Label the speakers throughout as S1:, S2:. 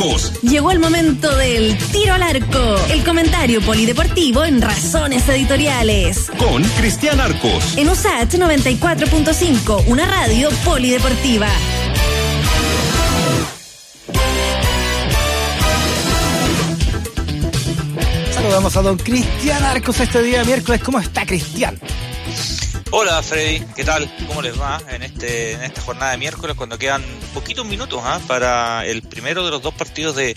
S1: Arcos.
S2: Llegó el momento del tiro al arco, el comentario polideportivo en Razones Editoriales.
S1: Con Cristian Arcos.
S2: En USAT 94.5, una radio polideportiva.
S3: Saludamos a don Cristian Arcos este día miércoles. ¿Cómo está Cristian?
S4: Hola Freddy, ¿qué tal? ¿Cómo les va en este en esta jornada de miércoles cuando quedan poquitos minutos ¿ah? para el primero de los dos partidos de,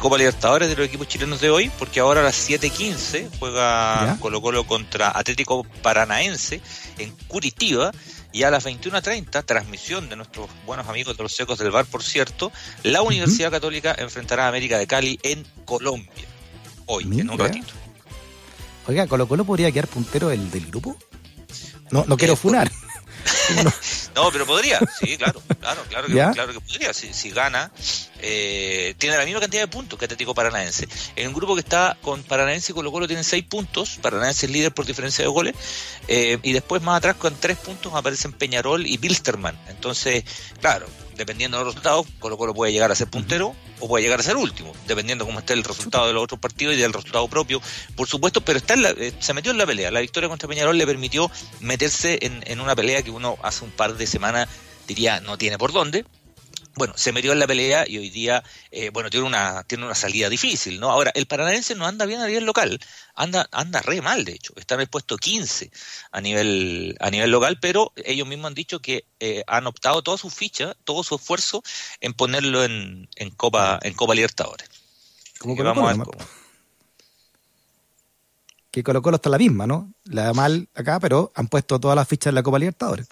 S4: Copa Libertadores de los equipos chilenos de hoy? Porque ahora a las 7.15 juega Colo Colo contra Atlético Paranaense en Curitiba y a las 21.30, transmisión de nuestros buenos amigos de los Secos del Bar, por cierto, la Universidad Católica enfrentará a América de Cali en Colombia, hoy, en un ratito.
S3: Oiga, ¿Colo Colo podría quedar puntero el del grupo? No, no quiero eh, funar.
S4: no, pero podría, sí, claro, claro, claro que, claro que podría. Si, si gana, eh, tiene la misma cantidad de puntos que Atlético Paranaense. En un grupo que está con Paranaense y Colo Colo tienen seis puntos, Paranaense es líder por diferencia de goles, eh, y después más atrás con tres puntos aparecen Peñarol y Bilsterman. Entonces, claro, dependiendo de los resultados, Colo Colo puede llegar a ser puntero o puede llegar a ser último, dependiendo cómo esté el resultado de los otros partidos y del resultado propio, por supuesto, pero está eh, se metió en la pelea. La victoria contra Peñarol le permitió meterse en, en una pelea que uno hace un par de semanas diría no tiene por dónde, bueno, se metió en la pelea y hoy día, eh, bueno, tiene una, tiene una salida difícil, ¿no? Ahora, el paranaense no anda bien a nivel local, anda, anda re mal, de hecho, está en el puesto 15 a nivel, a nivel local, pero ellos mismos han dicho que eh, han optado toda su ficha, todo su esfuerzo en ponerlo en, en Copa, en Copa Libertadores.
S3: ¿Cómo que vamos a ver Que Colo Colo está la misma, ¿no? La da mal acá, pero han puesto todas las fichas en la Copa Libertadores.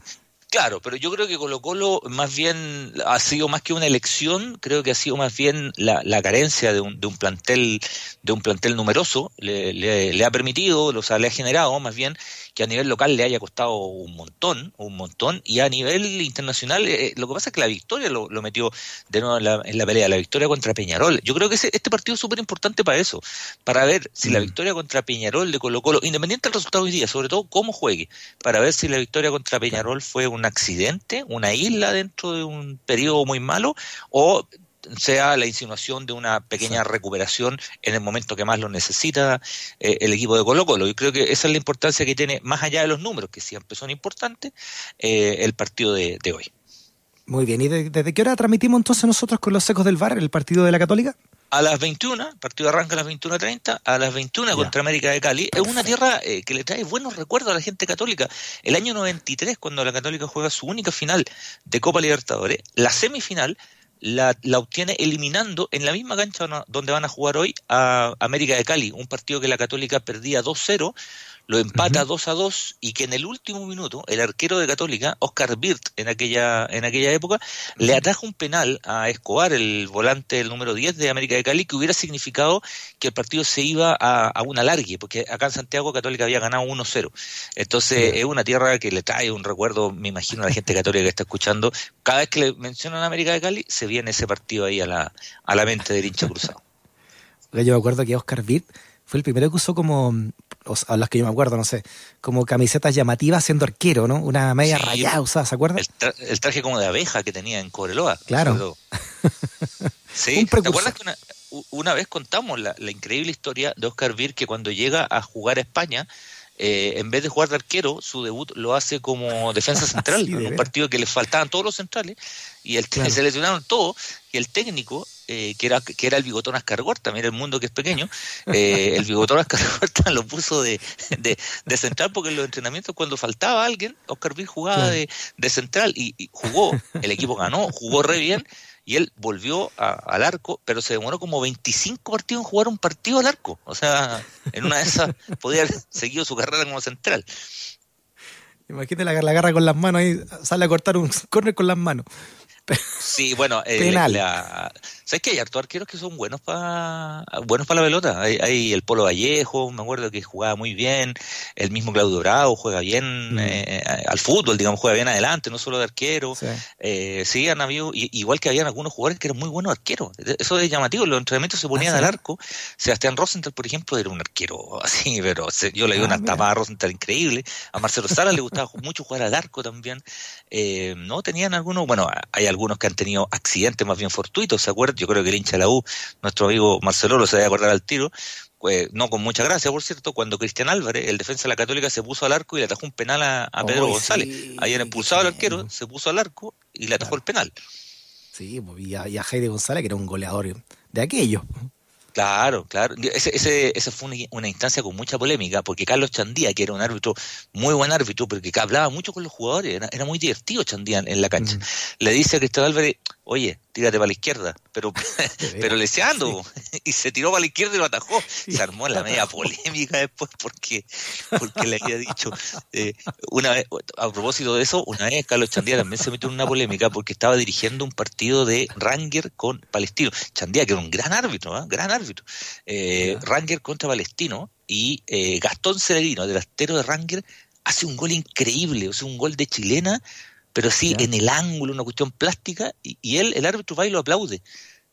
S4: Claro, pero yo creo que Colo Colo más bien ha sido más que una elección, creo que ha sido más bien la, carencia de un, de un plantel de un plantel numeroso. Le, le, ha permitido, o sea, le ha generado más bien que a nivel local le haya costado un montón, un montón, y a nivel internacional, eh, lo que pasa es que la victoria lo, metió de nuevo en la, en la, pelea, la victoria contra Peñarol. Yo creo que este partido es súper importante para eso, para ver si la mm. victoria contra Peñarol de Colo Colo, independiente del resultado hoy día, sobre todo cómo juegue, para ver si la victoria contra Peñarol fue un accidente, una isla dentro de un periodo muy malo, o sea la insinuación de una pequeña recuperación en el momento que más lo necesita eh, el equipo de Colo Colo. Yo creo que esa es la importancia que tiene, más allá de los números, que siempre son importantes, eh, el partido de, hoy.
S3: Muy bien, ¿y desde qué hora transmitimos entonces nosotros con los secos del VAR el partido de la Católica?
S4: A las 21, el partido arranca a las 21.30, a las 21 contra América de Cali. Es una tierra eh, que le trae buenos recuerdos a la gente católica. El año 93, cuando la Católica juega su única final de Copa Libertadores, la semifinal la, la, obtiene eliminando en la misma cancha donde van a jugar hoy a América de Cali, un partido que la Católica perdía 2-0 lo empata 2 a 2 y que en el último minuto el arquero de Católica, Oscar Birt, en aquella, en aquella época, le ataja un penal a Escobar, el volante número 10 de América de Cali, que hubiera significado que el partido se iba a, a un alargue, porque acá en Santiago Católica había ganado 1-0. Entonces es una tierra que le trae un recuerdo, me imagino, a la gente católica que está escuchando. Cada vez que le mencionan América de Cali, se viene ese partido ahí a la, a la mente del hincha cruzado.
S3: Yo me acuerdo que Oscar Birt fue el primero que usó como, a las que yo me acuerdo, no sé, como camisetas llamativas siendo arquero, ¿no? Una media rayada usada, ¿se acuerda?
S4: El, traje como de abeja que tenía en Cobreloa.
S3: Claro.
S4: sí, ¿te acuerdas que una, vez contamos la, increíble historia de Oscar Vir que cuando llega a jugar a España, eh, en vez de jugar de arquero, su debut lo hace como defensa central, en un partido que le faltaban todos los centrales, y el, se lesionaron todos, y el técnico eh, que, era, que era el bigotón Ascargorta, mira el mundo que es pequeño, eh, el bigotón Ascargorta lo puso de, de, central porque en los entrenamientos cuando faltaba alguien, Oscar Bill jugaba de, central y, jugó, el equipo ganó, jugó re bien y él volvió al arco, pero se demoró como 25 partidos en jugar un partido al arco. O sea, en una de esas podía haber seguido su carrera como central.
S3: Imagínate la, la agarra con las manos ahí, sale a cortar un córner con las manos.
S4: Sí, bueno, eh, ¿sabes que hay hartos arqueros que son buenos para buenos para la pelota? Hay, el Polo Vallejo, me acuerdo que jugaba muy bien, el mismo Claudio Bravo juega bien mm. eh, al fútbol, digamos, juega bien adelante, no solo de arquero. Sí, eh, sí han habido, igual que habían algunos jugadores que eran muy buenos arqueros. Eso es llamativo, los entrenamientos se ponían ah, al arco. Sebastián Rosenthal, por ejemplo, era un arquero así, pero yo le di una ah, tapa a Rosenthal increíble. A Marcelo Sala le gustaba mucho jugar al arco también. no tenían algunos, bueno, hay algunos que han tenido accidentes más bien fortuitos. ¿Se acuerda? Yo creo que el hincha de la U, nuestro amigo Marcelo, lo se debe acordar al tiro, pues, no con mucha gracia, por cierto, cuando Cristian Álvarez, el defensa de la Católica, se puso al arco y le atajó un penal a, Pedro González. Ahí en expulsado el arquero, se puso al arco y le atajó el penal.
S3: Sí, pues, y a, y a González, que era un goleador de aquello.
S4: Claro, claro. Ese, ese, esa fue una, instancia con mucha polémica, porque Carlos Chandía, que era un árbitro, muy buen árbitro, porque hablaba mucho con los jugadores, era, muy divertido Chandía en, la cancha. Mm. Le dice a Cristóbal Álvarez, oye, tírate para la izquierda, pero, pero leseando, y se tiró para la izquierda y lo atajó. Se armó la media polémica después porque, porque le había dicho, eh, una vez, a propósito de eso, una vez Carlos Chandía también se metió en una polémica porque estaba dirigiendo un partido de Ranger con Palestino. Chandía, que era un gran árbitro, ¿eh? gran árbitro. Eh, Ranger contra Palestino, y eh, Gastón Celerino, delantero de Ranger, hace un gol increíble, o sea, un gol de chilena pero sí en el ángulo, una cuestión plástica, y, él, el árbitro va y lo aplaude.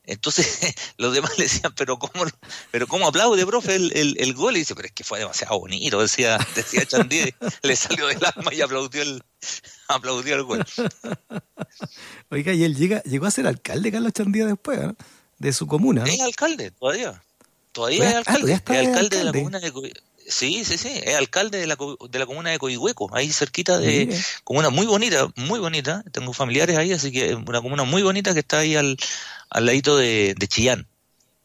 S4: Entonces los demás le decían, pero ¿cómo, pero cómo aplaude, profe, el, el, gol? Y dice, pero es que fue demasiado bonito, decía, decía Chandí, le salió del alma y aplaudió el, aplaudió el gol.
S3: Oiga, y él llega, llegó a ser alcalde, Carlos Chandía, después, de su comuna.
S4: Es alcalde, todavía. Todavía es alcalde. es alcalde, de la comuna de Sí, sí, sí, es alcalde de la, de la comuna de Coihueco, ahí cerquita de comuna muy bonita, muy bonita, tengo familiares ahí, así que una comuna muy bonita que está ahí al, al ladito de, de Chillán.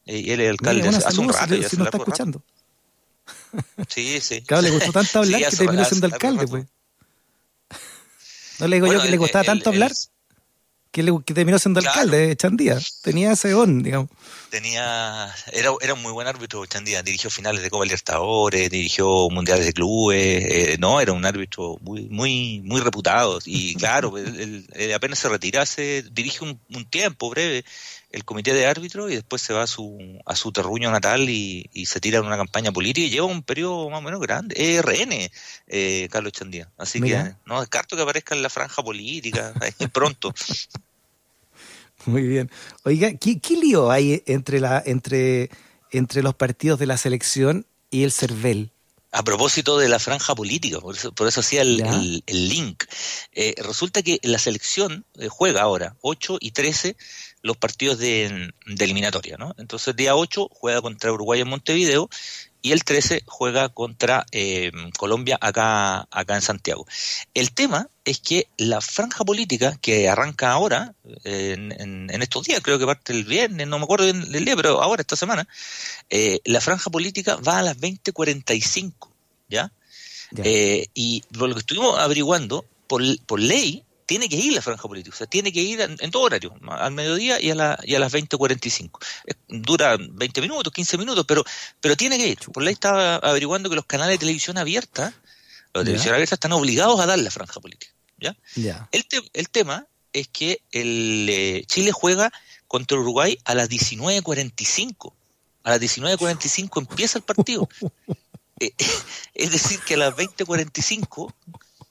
S4: Y él es alcalde hace, un rato.
S3: Si, no está escuchando.
S4: Sí, sí.
S3: Claro, le gustó tanto hablar que terminó siendo alcalde, pues. No le digo yo que le gustaba tanto hablar que, le, que terminó siendo alcalde de Chandía. Tenía ese on, digamos.
S4: Tenía, era, era un muy buen árbitro Chandía, dirigió finales de Copa Libertadores, dirigió mundiales de clubes, eh, no, era un árbitro muy, muy, muy reputado. Y claro, él, apenas se retirase, dirige un, un, tiempo breve el comité de árbitros y después se va a su, a su terruño natal y, y se tira en una campaña política y lleva un periodo más o menos grande. Es RN, eh, Carlos Chandía. Así que no descarto que aparezca en la franja política pronto.
S3: Muy bien. Oiga, ¿qué, lío hay entre, la, entre, entre los partidos de la selección y el CERVEL?
S4: A propósito de la franja política, por eso, por eso hacía el, el, link. Eh, resulta que la selección eh, juega ahora 8 y 13 los partidos de, de eliminatoria, ¿no? Entonces, día 8 juega contra Uruguay en Montevideo y el 13 juega contra eh, Colombia acá, acá en Santiago. El tema es que la franja política que arranca ahora, en, estos días, creo que parte el viernes, no me acuerdo bien del día, pero ahora, esta semana, eh, la franja política va a las 20.45, ¿ya? Eh, y lo que estuvimos averiguando, por, por ley, tiene que ir la franja política, o sea, tiene que ir en, todo horario, al mediodía y a, la, y a las 20.45. Dura 20 minutos, 15 minutos, pero, pero tiene que ir. Por ley estaba averiguando que los canales de televisión abierta, los de televisión abierta están obligados a dar la franja política. ¿ya? El, el tema es que el, eh, Chile juega contra Uruguay a las 19.45. A las 19.45 empieza el partido. Eh, es decir, que a las 20.45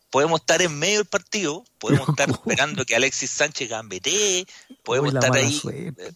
S4: podemos estar en medio del partido, podemos estar esperando que Alexis Sánchez gambetee, podemos estar ahí eh,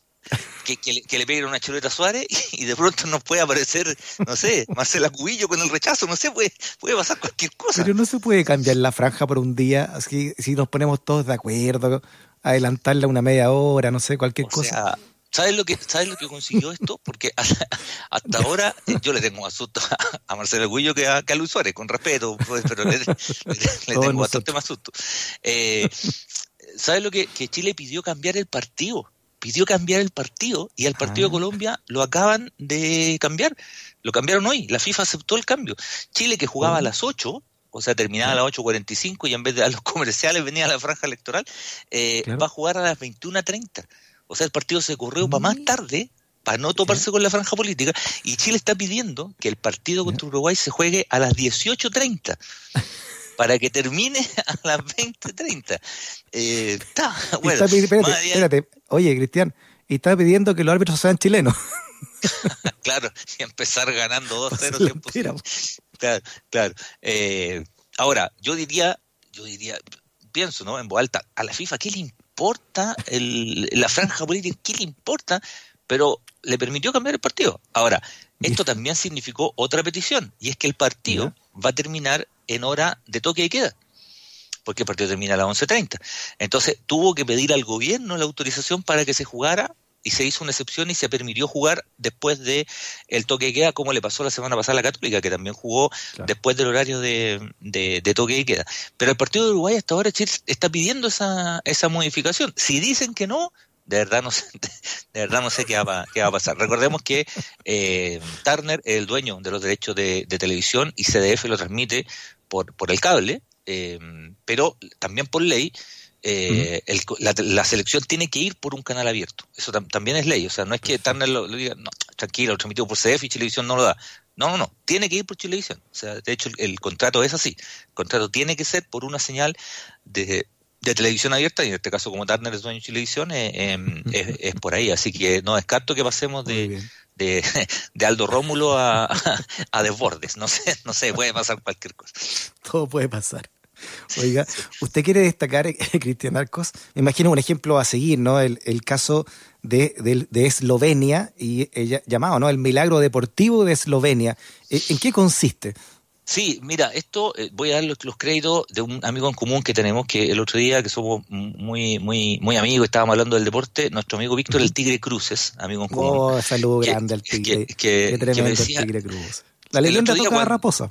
S4: que, que, le, peguen una chuleta a Suárez y, de pronto nos puede aparecer, no sé, Marcela Cubillo con el rechazo, no sé, puede, puede pasar cualquier cosa.
S3: Pero no se puede cambiar la franja por un día, así si nos ponemos todos de acuerdo, adelantarla una media hora, no sé, cualquier cosa.
S4: ¿Sabes lo que sabes lo que consiguió esto? Porque hasta, ahora eh, yo le tengo más susto a, Marcelo Guillo que a, Luis Suárez, con respeto, pues, pero le, tengo bastante más susto. Eh, ¿Sabes lo que, que Chile pidió cambiar el partido? Pidió cambiar el partido y al partido de ah. Colombia lo acaban de cambiar. Lo cambiaron hoy. La FIFA aceptó el cambio. Chile que jugaba a oh. las 8 o sea, terminaba a las 8.45 y en vez de a los comerciales venía a la franja electoral, eh, va a jugar a las 21.30. O sea, el partido se corrió para más mm. tarde, para no toparse con la franja política, y Chile está pidiendo que el partido contra Uruguay se juegue a las 18.30 para que termine a las 20.30. Eh, está, bueno.
S3: espérate, espérate. Oye, Cristian, y está pidiendo que los árbitros sean chilenos.
S4: claro, y empezar ganando 2-0 Claro, claro. Eh, ahora, yo diría, yo diría, pienso, ¿no? En voz alta, a la FIFA, ¿qué le importa el, la franja política? ¿Qué le importa? Pero le permitió cambiar el partido. Ahora, esto también significó otra petición, y es que el partido va a terminar en hora de toque y queda, porque el partido termina a las 11.30. Entonces, tuvo que pedir al gobierno la autorización para que se jugara y se hizo una excepción y se permitió jugar después de el toque de queda, como le pasó la semana pasada a la Católica, que también jugó después del horario de, de, toque de queda. Pero el partido de Uruguay hasta ahora Chile está pidiendo esa, esa modificación. Si dicen que no, de verdad no sé, de verdad no sé qué va, qué va a pasar. Recordemos que eh, Turner es el dueño de los derechos de, televisión y CDF lo transmite por, por el cable, eh, pero también por ley eh, la, selección tiene que ir por un canal abierto. Eso también es ley. O sea, no es que Turner lo, diga, no, tranquilo, lo transmitido por CDF y Televisión no lo da. No, no, no. Tiene que ir por Televisión. O sea, de hecho, el, contrato es así. El contrato tiene que ser por una señal de, televisión abierta, y en este caso, como Turner es dueño de Televisión, eh, em, es, por ahí. Así que no descarto que pasemos de, de, Aldo Rómulo a, a Desbordes. No sé, no sé, puede pasar cualquier cosa.
S3: Todo puede pasar. Oiga, usted quiere destacar, Cristian Arcos, me imagino un ejemplo a seguir, ¿no? El, caso de, de, Eslovenia y ella, llamado, ¿no? El milagro deportivo de Eslovenia. ¿En qué consiste?
S4: Sí, mira, esto eh, voy a dar los, créditos de un amigo en común que tenemos, que el otro día, que somos muy muy muy amigos, estábamos hablando del deporte, nuestro amigo Víctor el Tigre Cruces, amigo en común.
S3: Oh, salud grande al Tigre. Que, tremendo el Tigre Cruces. La leyenda toca raposa.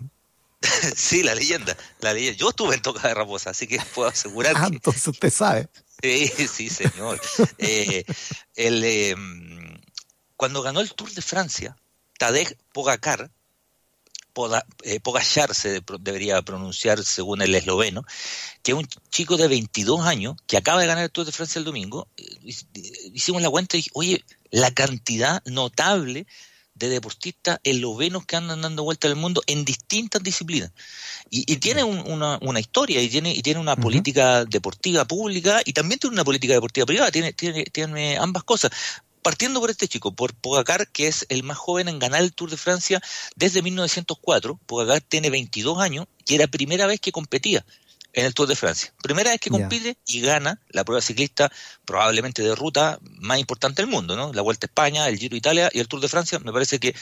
S4: sí, la leyenda, la leyenda. Yo estuve en Toca de Raposa, así que puedo asegurar
S3: ah, entonces usted sabe.
S4: Sí, sí, señor. eh, el, em, cuando ganó el Tour de Francia, Tadej Pogacar, eh, Pogacar se debería pronunciar según el esloveno, que es un chico de 22 años que acaba de ganar el Tour de Francia el domingo, eh, hicimos la cuenta y dije, oye, la cantidad notable de deportistas eslovenos que andan dando vuelta al mundo en distintas disciplinas. Y, tiene una, una, historia y tiene, y tiene una política deportiva pública y también tiene una política deportiva privada, tiene, tiene, tiene ambas cosas. Partiendo por este chico, por Pogacar, que es el más joven en ganar el Tour de Francia desde 1904. Pogacar tiene 22 años y era la primera vez que competía en el Tour de Francia. Primera vez que compite y gana la prueba ciclista probablemente de ruta más importante del mundo, ¿no? La Vuelta a España, el Giro Italia y el Tour de Francia, me parece que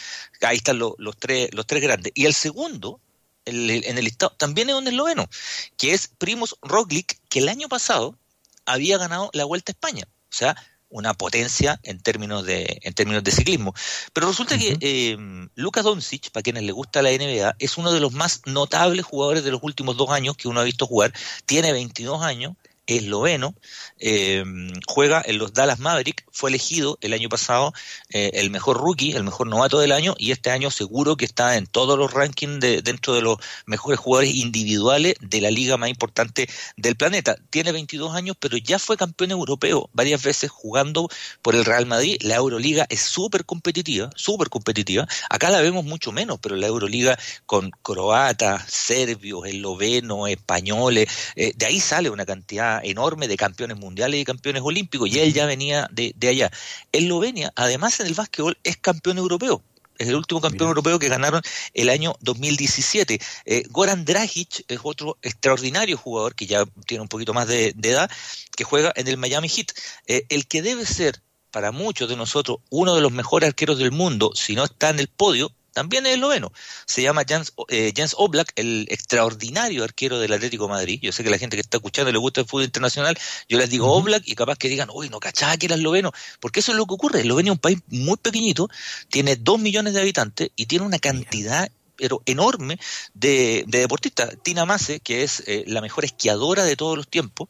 S4: ahí están los, tres, los tres grandes. Y el segundo, en el listado, también es un esloveno, que es Primoz Roglic, que el año pasado había ganado la Vuelta a España. O sea, una potencia en términos de, en términos de ciclismo. Pero resulta que eh, Lucas Doncic, para quienes le gusta la NBA, es uno de los más notables jugadores de los últimos dos años que uno ha visto jugar. Tiene 22 años, esloveno, eh, juega en los Dallas Mavericks, fue elegido el año pasado eh, el mejor rookie, el mejor novato del año, y este año seguro que está en todos los rankings de, dentro de los mejores jugadores individuales de la liga más importante del planeta. Tiene 22 años, pero ya fue campeón europeo varias veces jugando por el Real Madrid. La Euroliga es súper competitiva, súper competitiva. Acá la vemos mucho menos, pero la Euroliga con croatas, serbios, eslovenos, españoles, eh, de ahí sale una cantidad enorme de campeones mundiales y campeones olímpicos, y él ya venía de, allá. Eslovenia, además en el básquetbol, es campeón europeo. Es el último campeón europeo que ganaron el año 2017. Eh, Goran Dragic es otro extraordinario jugador que ya tiene un poquito más de, edad, que juega en el Miami Heat. Eh, el que debe ser para muchos de nosotros uno de los mejores arqueros del mundo, si no está en el podio, también es esloveno. Se llama Jens, eh, Jens, Oblak, el extraordinario arquero del Atlético de Madrid. Yo sé que la gente que está escuchando le gusta el fútbol internacional. Yo les digo Oblak y capaz que digan, uy, no cachaba que era esloveno. Porque eso es lo que ocurre. Eslovenia es un país muy pequeñito, tiene dos millones de habitantes y tiene una cantidad pero enorme de, deportistas. Tina Mase, que es eh, la mejor esquiadora de todos los tiempos,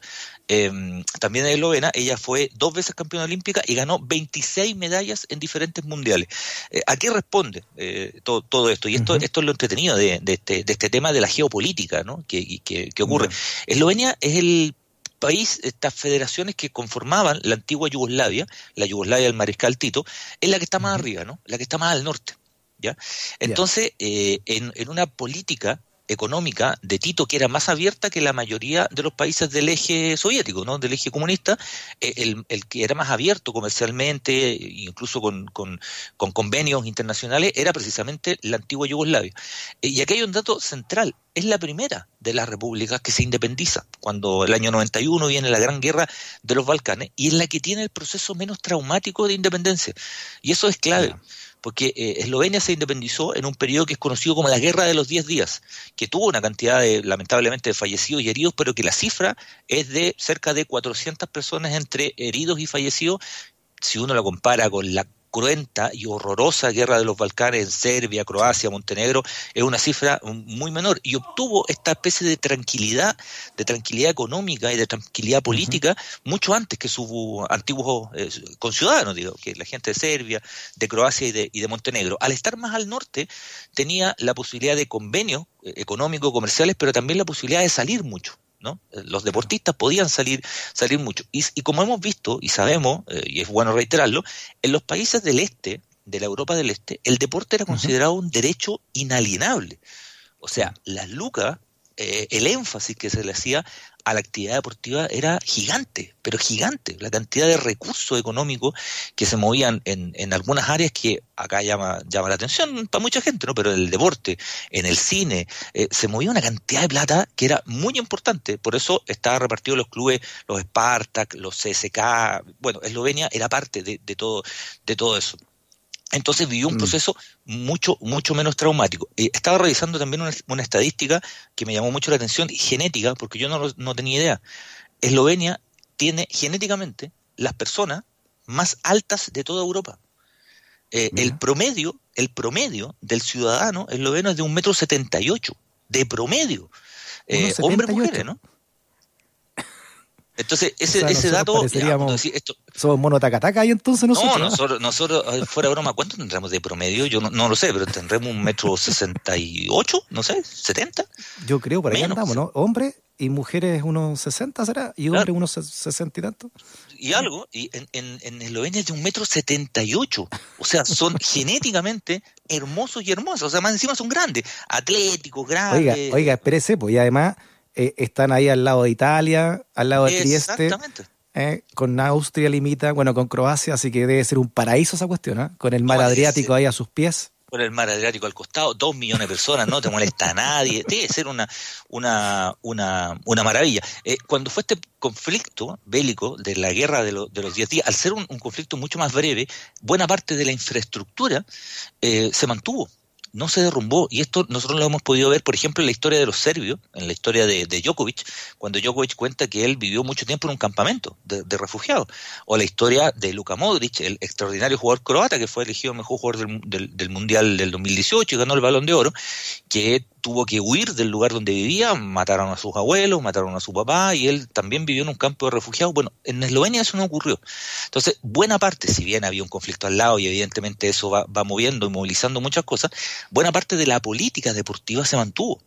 S4: em, también es eslovena, ella fue dos veces campeona olímpica y ganó 26 medallas en diferentes mundiales. Eh, ¿A qué responde eh, todo, esto? Y esto, esto es lo entretenido de, este, de este tema de la geopolítica ¿no? que, que, ocurre. Eslovenia es el país, estas federaciones que conformaban la antigua Yugoslavia, la Yugoslavia del Mariscal Tito, es la que está más arriba, ¿no? La que está más al norte. ¿Ya? Entonces, eh, en, en, una política económica de Tito que era más abierta que la mayoría de los países del eje soviético, ¿no? del eje comunista, eh, el, el, que era más abierto comercialmente, incluso con, con, con, convenios internacionales, era precisamente la antigua Yugoslavia. Eh, y aquí hay un dato central, es la primera de las repúblicas que se independiza, cuando el año 91 viene la Gran Guerra de los Balcanes, y es la que tiene el proceso menos traumático de independencia. Y eso es clave porque eh, Eslovenia se independizó en un periodo que es conocido como la Guerra de los Diez Días, que tuvo una cantidad de, lamentablemente, de fallecidos y heridos, pero que la cifra es de cerca de 400 personas entre heridos y fallecidos, si uno la compara con la cruenta y horrorosa guerra de los Balcanes en Serbia, Croacia, Montenegro, es una cifra muy menor y obtuvo esta especie de tranquilidad, de tranquilidad económica y de tranquilidad política mucho antes que sus antiguos eh, conciudadanos, digo, que la gente de Serbia, de Croacia y de, y de Montenegro. Al estar más al norte, tenía la posibilidad de convenios eh, económicos, comerciales, pero también la posibilidad de salir mucho. ¿No? Los deportistas podían salir, salir mucho. Y, como hemos visto y sabemos, eh, y es bueno reiterarlo, en los países del este, de la Europa del Este, el deporte era considerado un derecho inalienable. O sea, las lucas, eh, el énfasis que se le hacía a la actividad deportiva era gigante, pero gigante. La cantidad de recursos económicos que se movían en, algunas áreas que acá llama, llama la atención para mucha gente, ¿no? Pero en el deporte, en el cine, eh, se movía una cantidad de plata que era muy importante. Por eso estaba repartido los clubes, los Spartak, los CSK. Bueno, Eslovenia era parte de todo, de todo eso. Entonces vivió un mm. proceso mucho, mucho menos traumático. estaba revisando también una, estadística que me llamó mucho la atención, genética, porque yo no, no tenía idea. Eslovenia tiene genéticamente las personas más altas de toda Europa. Eh, el promedio, el promedio del ciudadano esloveno es de un metro setenta y ocho, de promedio. Eh, hombres mujeres, ¿no? Entonces, ese, ese dato.
S3: ¿Somos monotacataca ahí entonces nosotros?
S4: No, nosotros, nosotros, fuera de broma, ¿cuánto tendremos de promedio? Yo no, lo sé, pero tendremos un metro sesenta y ocho, no sé, setenta.
S3: Yo creo, por ahí andamos, ¿no? Hombres y mujeres unos sesenta, ¿será? Y hombres unos sesenta y tanto.
S4: Y algo, y en, en, en Eslovenia es de un metro setenta y ocho. O sea, son genéticamente hermosos y hermosos. O sea, más encima son grandes, atléticos, grandes.
S3: Oiga, oiga, espérese, pues, y además eh, están ahí al lado de Italia, al lado de Trieste. Eh, con Austria limita, bueno, con Croacia, así que debe ser un paraíso esa cuestión, ¿eh? Con el mar Adriático ahí a sus pies.
S4: Con el mar Adriático al costado, dos millones de personas, no te molesta a nadie, debe ser una, una, una, una maravilla. Eh, cuando fue este conflicto bélico de la guerra de, de los diez días, al ser un, conflicto mucho más breve, buena parte de la infraestructura se mantuvo no se derrumbó. Y esto nosotros lo hemos podido ver, por ejemplo, en la historia de los serbios, en la historia de, Djokovic, cuando Djokovic cuenta que él vivió mucho tiempo en un campamento de, refugiados. O la historia de Luka Modric, el extraordinario jugador croata que fue elegido mejor jugador del, del, del Mundial del 2018 y ganó el Balón de Oro, que tuvo que huir del lugar donde vivía, mataron a sus abuelos, mataron a su papá y él también vivió en un campo de refugiados. Bueno, en Eslovenia eso no ocurrió. Entonces, buena parte, si bien había un conflicto al lado y evidentemente eso va, va moviendo y movilizando muchas cosas, buena parte de la política deportiva se mantuvo.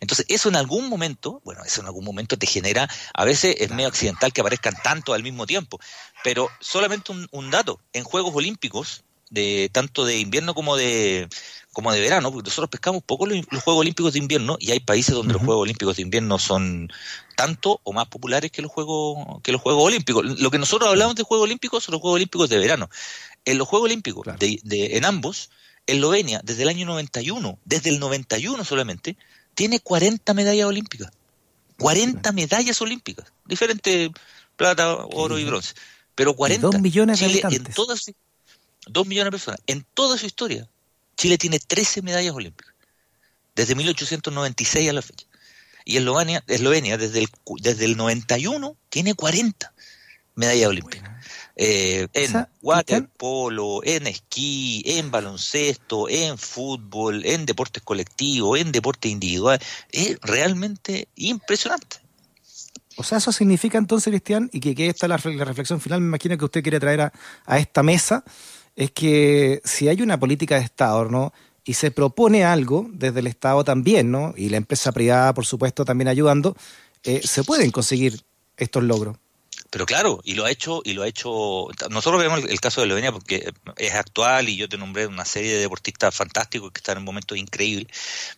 S4: Entonces, eso en algún momento, bueno, eso en algún momento te genera, a veces es medio accidental que aparezcan tanto al mismo tiempo, pero solamente un, un dato, en Juegos Olímpicos, de tanto de invierno como de como de verano, porque nosotros pescamos poco los, Juegos Olímpicos de invierno y hay países donde los Juegos Olímpicos de invierno son tanto o más populares que los Juegos que los Juegos Olímpicos. Lo que nosotros hablamos de Juegos Olímpicos son los Juegos Olímpicos de verano. En los Juegos Olímpicos, de, en ambos, Eslovenia, desde el año 91, desde el 91 solamente, tiene 40 medallas olímpicas. 40 medallas olímpicas, diferentes plata, oro y bronce. Pero 40.
S3: Dos millones de
S4: En todas, dos millones de personas. En toda su historia, Chile tiene 13 medallas olímpicas, desde 1896 a la fecha. Y Eslovenia, Eslovenia desde, el, desde el 91 tiene 40 medallas olímpicas. Eh, en waterpolo, en esquí, en baloncesto, en fútbol, en deportes colectivos, en deporte individual. Es realmente impresionante.
S3: O sea, eso significa entonces, Cristian, y que, que esta es la, reflexión final, me imagino que usted quiere traer a, a esta mesa, es que si hay una política de Estado, ¿no? Y se propone algo desde el Estado también, ¿no? Y la empresa privada, por supuesto, también ayudando, eh, se pueden conseguir estos logros.
S4: Pero claro, y lo ha hecho, y lo ha hecho. Nosotros vemos el, caso de Eslovenia porque es actual y yo te nombré una serie de deportistas fantásticos que están en momentos increíbles.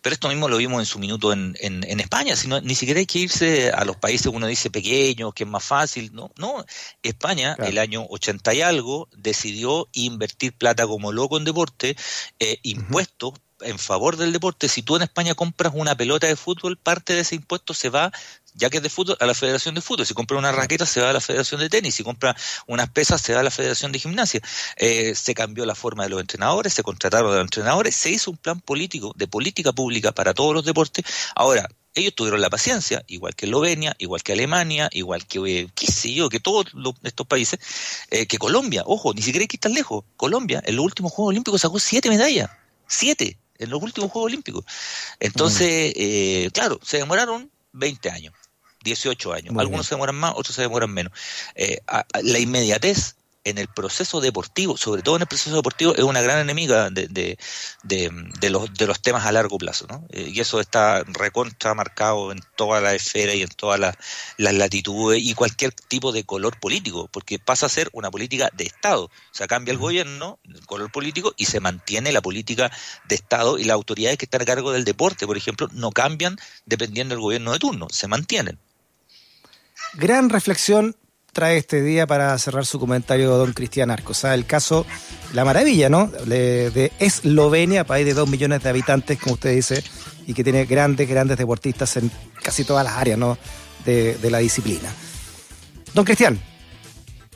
S4: Pero esto mismo lo vimos en su minuto en, en, España. Sino, ni siquiera hay que irse a los países uno dice pequeños, que es más fácil. No, no. España, el año 80 y algo, decidió invertir plata como loco en deporte, eh, impuestos en favor del deporte, si tú en España compras una pelota de fútbol, parte de ese impuesto se va, ya que es de fútbol, a la Federación de Fútbol. Si compras una raqueta, se va a la Federación de Tenis. Si compras unas pesas, se va a la Federación de Gimnasia. Eh, se cambió la forma de los entrenadores, se contrataron a los entrenadores, se hizo un plan político, de política pública para todos los deportes. Ahora, ellos tuvieron la paciencia, igual que Eslovenia, igual que Alemania, igual que, eh, qué sé yo, que todos estos países, eh, que Colombia, ojo, ni siquiera hay que ir tan lejos. Colombia, en los últimos Juegos Olímpicos sacó siete medallas. Siete, en los últimos Juegos Olímpicos. Entonces, eh, claro, se demoraron 20 años, 18 años. Algunos se demoran más, otros se demoran menos. la inmediatez en el proceso deportivo, sobre todo en el proceso deportivo, es una gran enemiga de, de, de, los, de los temas a largo plazo. ¿no? Eh, y eso está recontra marcado en toda la esfera y en todas las, latitudes y cualquier tipo de color político, porque pasa a ser una política de Estado. O sea, cambia el gobierno, el color político, y se mantiene la política de Estado y las autoridades que están a cargo del deporte, por ejemplo, no cambian dependiendo del gobierno de turno, se mantienen.
S3: Gran reflexión trae este día para cerrar su comentario don Cristian Arcos. O sea, el caso, la maravilla, ¿no? De, Eslovenia, país de dos millones de habitantes, como usted dice, y que tiene grandes, grandes deportistas en casi todas las áreas, ¿no? De, de la disciplina. Don Cristian,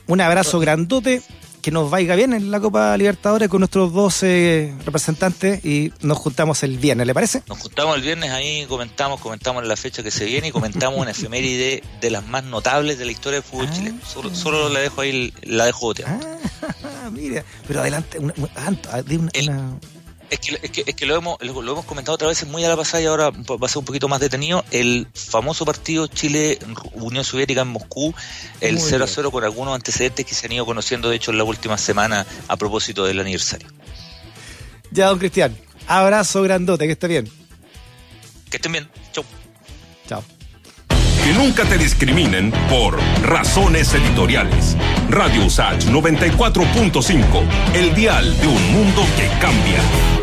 S3: un abrazo grandote que nos vaya bien en la Copa Libertadores con nuestros 12 representantes y nos juntamos el viernes, ¿le parece?
S4: Nos juntamos el viernes ahí, comentamos, comentamos la fecha que se viene y comentamos una efeméride de las más notables de la historia del fútbol ah. chileno. Solo, la dejo ahí, la dejo boteando.
S3: Ah, mira, pero adelante, una,
S4: es que, es que, lo, hemos, lo, hemos comentado otra vez muy a la pasada y ahora va a ser un poquito más detenido. El famoso partido Chile-Unión Soviética en Moscú, el 0 a 0 con algunos antecedentes que se han ido conociendo, de hecho, en la última semana a propósito del aniversario.
S3: Ya, don Cristian, abrazo grandote, que esté bien.
S4: Que estén bien. Chau.
S3: Chao.
S1: Que nunca te discriminen por razones editoriales. Radio USACH 94.5, el dial de un mundo que cambia.